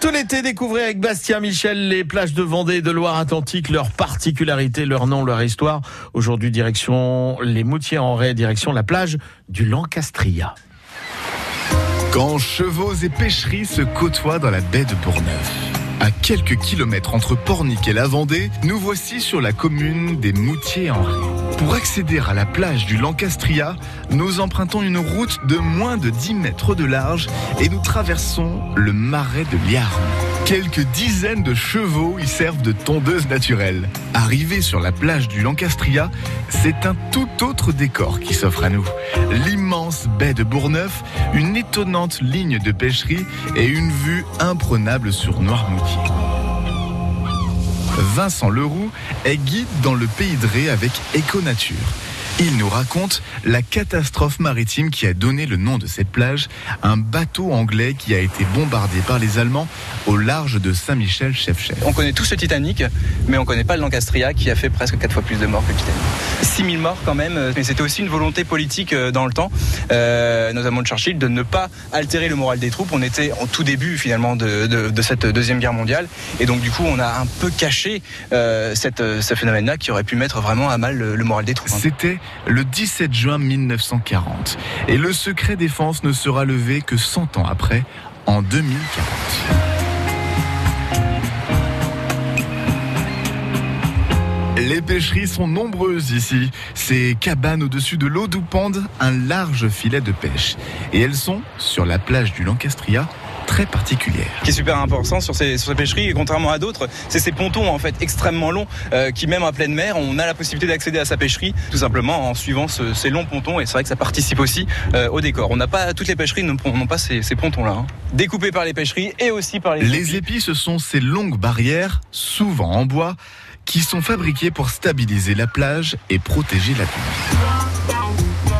Tout l'été, découvrez avec Bastien Michel les plages de Vendée et de Loire-Atlantique, leurs particularités, leur nom, leur histoire. Aujourd'hui, direction les Moutiers en Ré, direction la plage du Lancastria. Quand chevaux et pêcheries se côtoient dans la baie de Bourgneuf. À quelques kilomètres entre Pornic et la Vendée, nous voici sur la commune des Moutiers en Ré. Pour accéder à la plage du Lancastria, nous empruntons une route de moins de 10 mètres de large et nous traversons le marais de Liarn. Quelques dizaines de chevaux y servent de tondeuse naturelle. Arrivé sur la plage du Lancastria, c'est un tout autre décor qui s'offre à nous. L'immense baie de Bourgneuf, une étonnante ligne de pêcherie et une vue imprenable sur Noirmoutier. Vincent Leroux est guide dans le pays de Ré avec Éconature. Il nous raconte la catastrophe maritime qui a donné le nom de cette plage, un bateau anglais qui a été bombardé par les Allemands au large de Saint-Michel-Chef-Chef. On connaît tous le Titanic, mais on connaît pas le Lancastria qui a fait presque 4 fois plus de morts que le Titanic. 6000 morts quand même, mais c'était aussi une volonté politique euh, dans le temps, euh, notamment de Churchill, de ne pas altérer le moral des troupes. On était en tout début finalement de, de, de cette deuxième guerre mondiale, et donc du coup on a un peu caché euh, cette, ce phénomène-là qui aurait pu mettre vraiment à mal le, le moral des troupes. hein. C'était le 17 juin 1940 et le secret défense ne sera levé que 100 ans après, en 2040. Les pêcheries sont nombreuses ici. Ces cabanes au-dessus de l'eau d'où pendent un large filet de pêche. Et elles sont, sur la plage du Lancastria, très particulières. Ce qui est super important sur ces, sur ces pêcheries, et contrairement à d'autres, c'est ces pontons en fait extrêmement longs euh, qui même à pleine mer, on a la possibilité d'accéder à sa pêcherie tout simplement en suivant ce- ces longs pontons et c'est vrai que ça participe aussi euh, au décor. On n'a pas toutes les pêcheries n'ont pas ces, ces pontons là, découpés par les pêcheries et aussi par les. Les épis, ce sont ces longues barrières, souvent en bois, qui sont fabriquées pour stabiliser la plage et protéger la pluie.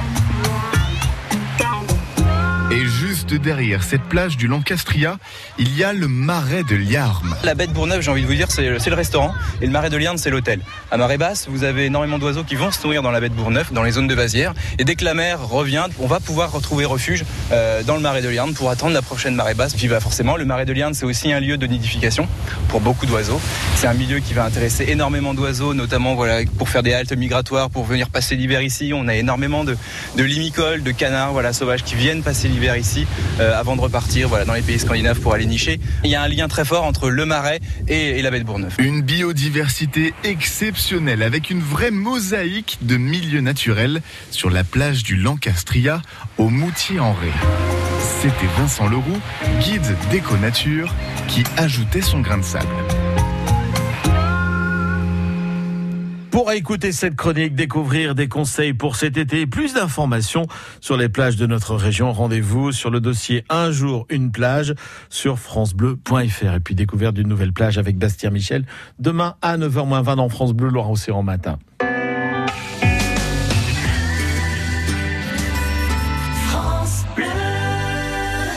Et juste derrière cette plage du Lancastria, il y a le marais de Liarme. La baie de Bourgneuf, j'ai envie de vous dire, c'est le restaurant et le marais de Lierne, c'est l'hôtel. À marée basse, vous avez énormément d'oiseaux qui vont se nourrir dans la baie de Bourgneuf, dans les zones de vasières. Et dès que la mer revient, on va pouvoir retrouver refuge euh, dans le marais de Lierne pour attendre la prochaine marée basse. Puis bah, forcément, le marais de Lierne, c'est aussi un lieu de nidification pour beaucoup d'oiseaux. C'est un milieu qui va intéresser énormément d'oiseaux, notamment pour faire des haltes migratoires, pour venir passer l'hiver ici. On a énormément de, de limicoles, de canards voilà, sauvages qui viennent passer l'hiver ici euh, avant de repartir voilà, dans les pays scandinaves pour aller nicher. Il y a un lien très fort entre le marais et, la baie de Bourgneuf. Une biodiversité exceptionnelle avec une vraie mosaïque de milieux naturels sur la plage du Lancastria au Moutier-en-Ré. C'était Vincent Leroux, guide d'éco-nature, qui ajoutait son grain de sable. Pour écouter cette chronique, découvrir des conseils pour cet été et plus d'informations sur les plages de notre région, rendez-vous sur le dossier Un jour, une plage sur francebleu.fr. Et puis découverte d'une nouvelle plage avec Bastien Michel demain à 9h20 dans France Bleu Loire-Océan matin.